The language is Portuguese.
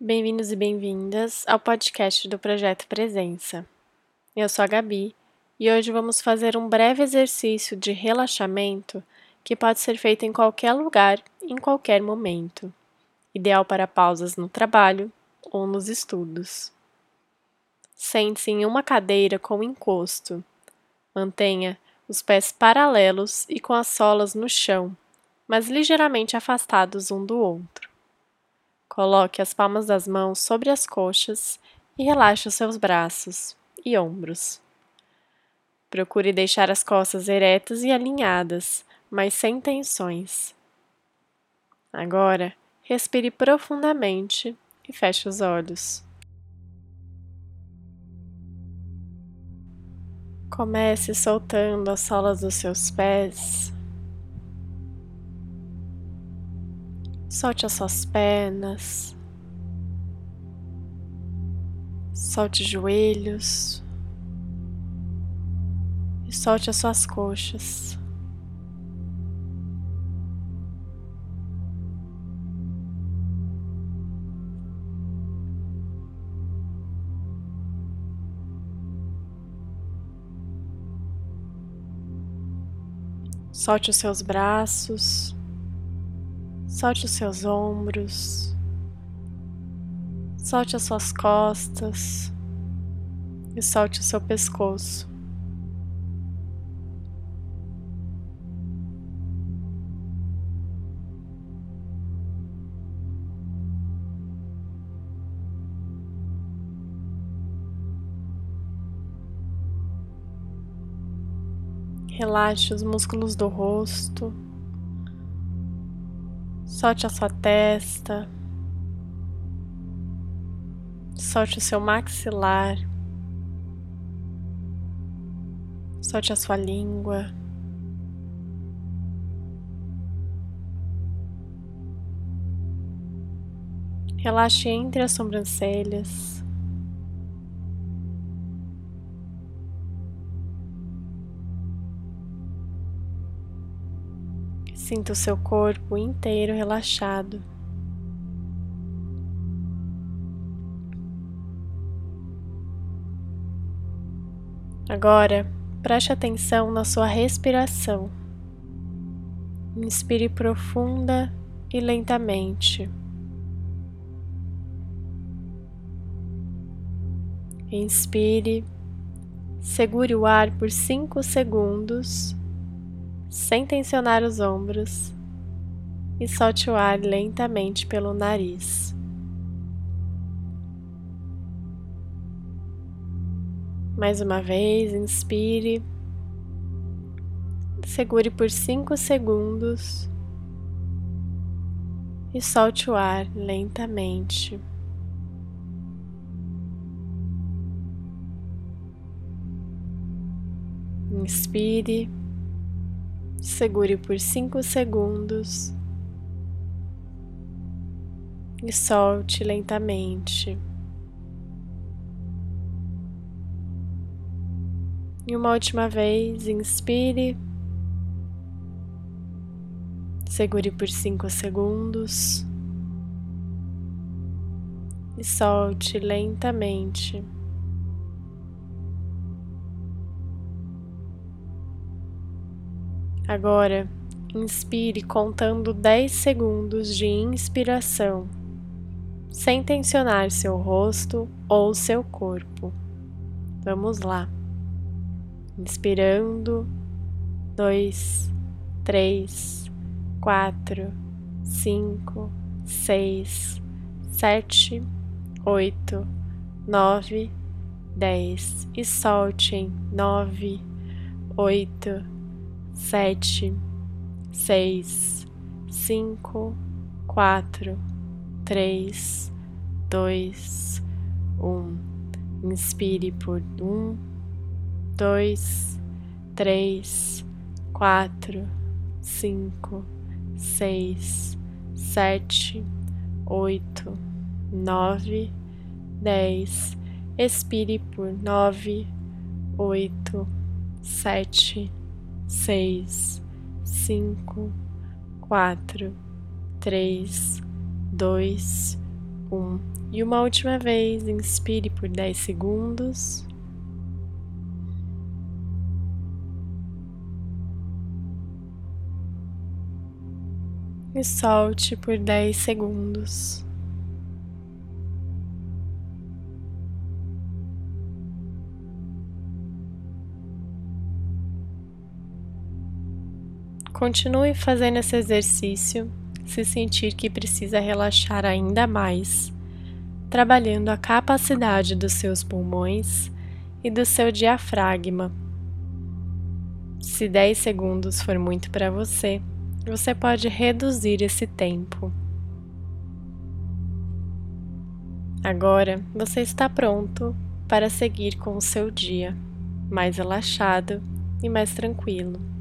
Bem-vindos e bem-vindas ao podcast do Projeto Presença. Eu sou a Gabi e hoje vamos fazer um breve exercício de relaxamento que pode ser feito em qualquer lugar, em qualquer momento, ideal para pausas no trabalho ou nos estudos. Sente-se em uma cadeira com encosto. Mantenha os pés paralelos e com as solas no chão, mas ligeiramente afastados um do outro. Coloque as palmas das mãos sobre as coxas e relaxe os seus braços e ombros. Procure deixar as costas eretas e alinhadas, mas sem tensões. Agora, respire profundamente e feche os olhos. Comece soltando as solas dos seus pés Solte as suas pernas, solte os joelhos e solte as suas coxas. Solte os seus braços. Solte os seus ombros, solte as suas costas e solte o seu pescoço. Relaxe os músculos do rosto. Solte a sua testa. Solte o seu maxilar. Solte a sua língua. Relaxe entre as sobrancelhas. Sinta o seu corpo inteiro relaxado. Agora, preste atenção na sua respiração. Inspire profunda e lentamente. Inspire, segure o ar por 5 segundos sem tensionar os ombros e solte o ar lentamente pelo nariz. Mais uma vez, inspire, segure por 5 segundos e solte o ar lentamente. Inspire Segure por 5 segundos e solte lentamente. E uma última vez, inspire. Segure por 5 segundos e solte lentamente. Agora, inspire contando 10 segundos de inspiração, sem tensionar seu rosto ou seu corpo. Vamos lá. Inspirando, 2, 3, 4, 5, 6, 7, 8, 9, 10 e solte em 9, 8, sete, seis, cinco, quatro, três, dois, um. Inspire por um, dois, três, quatro, cinco, seis, sete, oito, nove, dez. Expire por nove, oito, sete seis, cinco, quatro, três, dois, um. E uma última vez, inspire por 10 segundos. E solte por 10 segundos. Continue fazendo esse exercício se sentir que precisa relaxar ainda mais trabalhando a capacidade dos seus pulmões e do seu diafragma. Se 10 segundos for muito para você, você pode reduzir esse tempo. Agora você está pronto para seguir com o seu dia, mais relaxado e mais tranquilo.